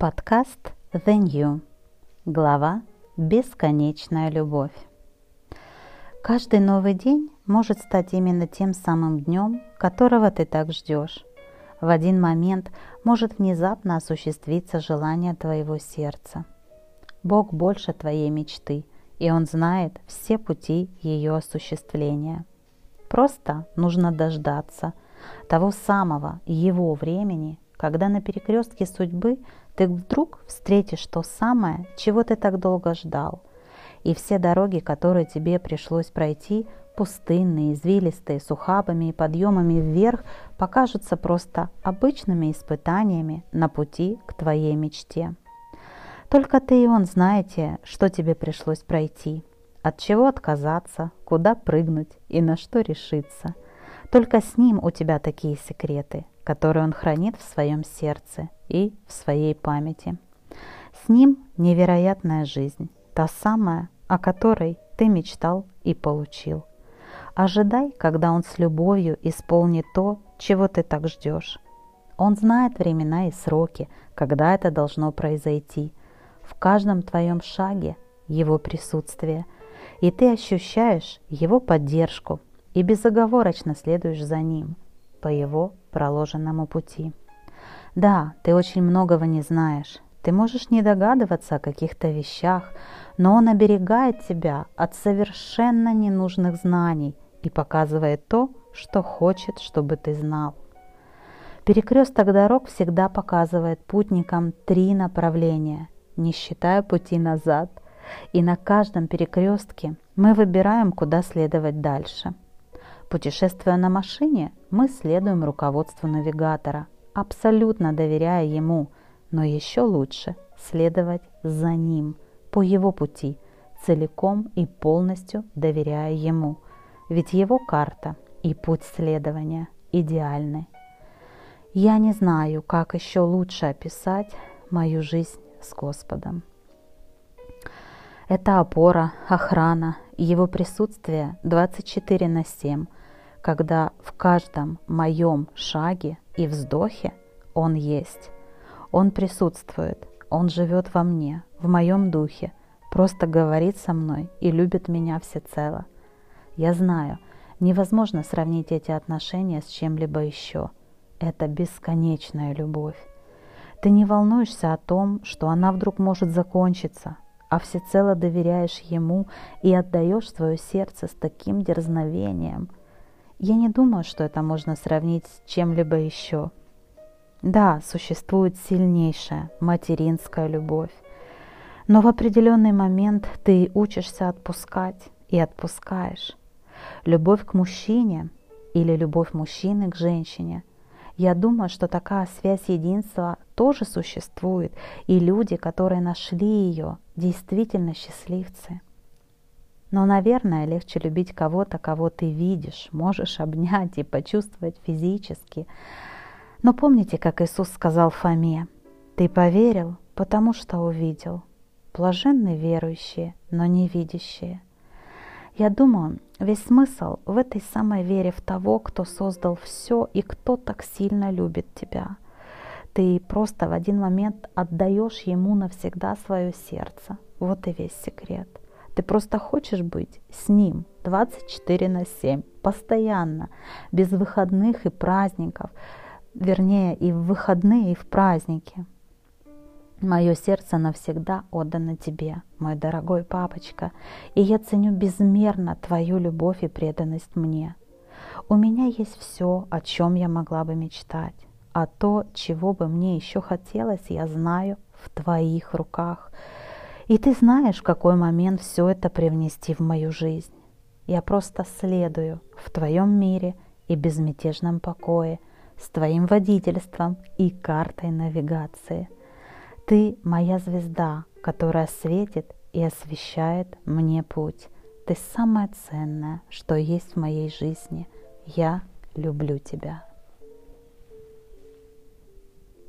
Подкаст The New. Глава «Бесконечная любовь». Каждый новый день может стать именно тем самым днем, которого ты так ждешь. В один момент может внезапно осуществиться желание твоего сердца. Бог больше твоей мечты, и Он знает все пути ее осуществления. Просто нужно дождаться того самого Его времени, когда на перекрестке судьбы ты вдруг встретишь то самое, чего ты так долго ждал. И все дороги, которые тебе пришлось пройти, пустынные, извилистые, с ухабами и подъемами вверх, покажутся просто обычными испытаниями на пути к твоей мечте. Только ты и он знаете, что тебе пришлось пройти, от чего отказаться, куда прыгнуть и на что решиться. Только с ним у тебя такие секреты, которые он хранит в своем сердце и в своей памяти. С ним невероятная жизнь, та самая, о которой ты мечтал и получил. Ожидай, когда он с любовью исполнит то, чего ты так ждешь. Он знает времена и сроки, когда это должно произойти. В каждом твоем шаге его присутствие, и ты ощущаешь его поддержку и безоговорочно следуешь за ним по его проложенному пути. Да, ты очень многого не знаешь, ты можешь не догадываться о каких-то вещах, но он оберегает тебя от совершенно ненужных знаний и показывает то, что хочет, чтобы ты знал. Перекресток дорог всегда показывает путникам три направления, не считая пути назад, и на каждом перекрестке мы выбираем, куда следовать дальше – Путешествуя на машине, мы следуем руководству навигатора, абсолютно доверяя ему, но еще лучше следовать за ним, по его пути, целиком и полностью доверяя ему, ведь его карта и путь следования идеальны. Я не знаю, как еще лучше описать мою жизнь с Господом. Это опора, охрана, его присутствие 24 на 7 – когда в каждом моем шаге и вздохе Он есть. Он присутствует, Он живет во мне, в моем духе, просто говорит со мной и любит меня всецело. Я знаю, невозможно сравнить эти отношения с чем-либо еще. Это бесконечная любовь. Ты не волнуешься о том, что она вдруг может закончиться, а всецело доверяешь Ему и отдаешь свое сердце с таким дерзновением – я не думаю, что это можно сравнить с чем-либо еще. Да, существует сильнейшая материнская любовь, но в определенный момент ты учишься отпускать и отпускаешь. Любовь к мужчине или любовь мужчины к женщине. Я думаю, что такая связь единства тоже существует, и люди, которые нашли ее, действительно счастливцы – но, наверное, легче любить кого-то, кого ты видишь, можешь обнять и почувствовать физически. Но помните, как Иисус сказал Фоме, «Ты поверил, потому что увидел. Блаженны верующие, но не видящие». Я думаю, весь смысл в этой самой вере в того, кто создал все и кто так сильно любит тебя. Ты просто в один момент отдаешь ему навсегда свое сердце. Вот и весь секрет. Ты просто хочешь быть с ним 24 на 7, постоянно, без выходных и праздников, вернее, и в выходные, и в праздники. Мое сердце навсегда отдано тебе, мой дорогой папочка, и я ценю безмерно твою любовь и преданность мне. У меня есть все, о чем я могла бы мечтать, а то, чего бы мне еще хотелось, я знаю в твоих руках – и ты знаешь, в какой момент все это привнести в мою жизнь. Я просто следую в твоем мире и безмятежном покое, с твоим водительством и картой навигации. Ты моя звезда, которая светит и освещает мне путь. Ты самое ценное, что есть в моей жизни. Я люблю тебя.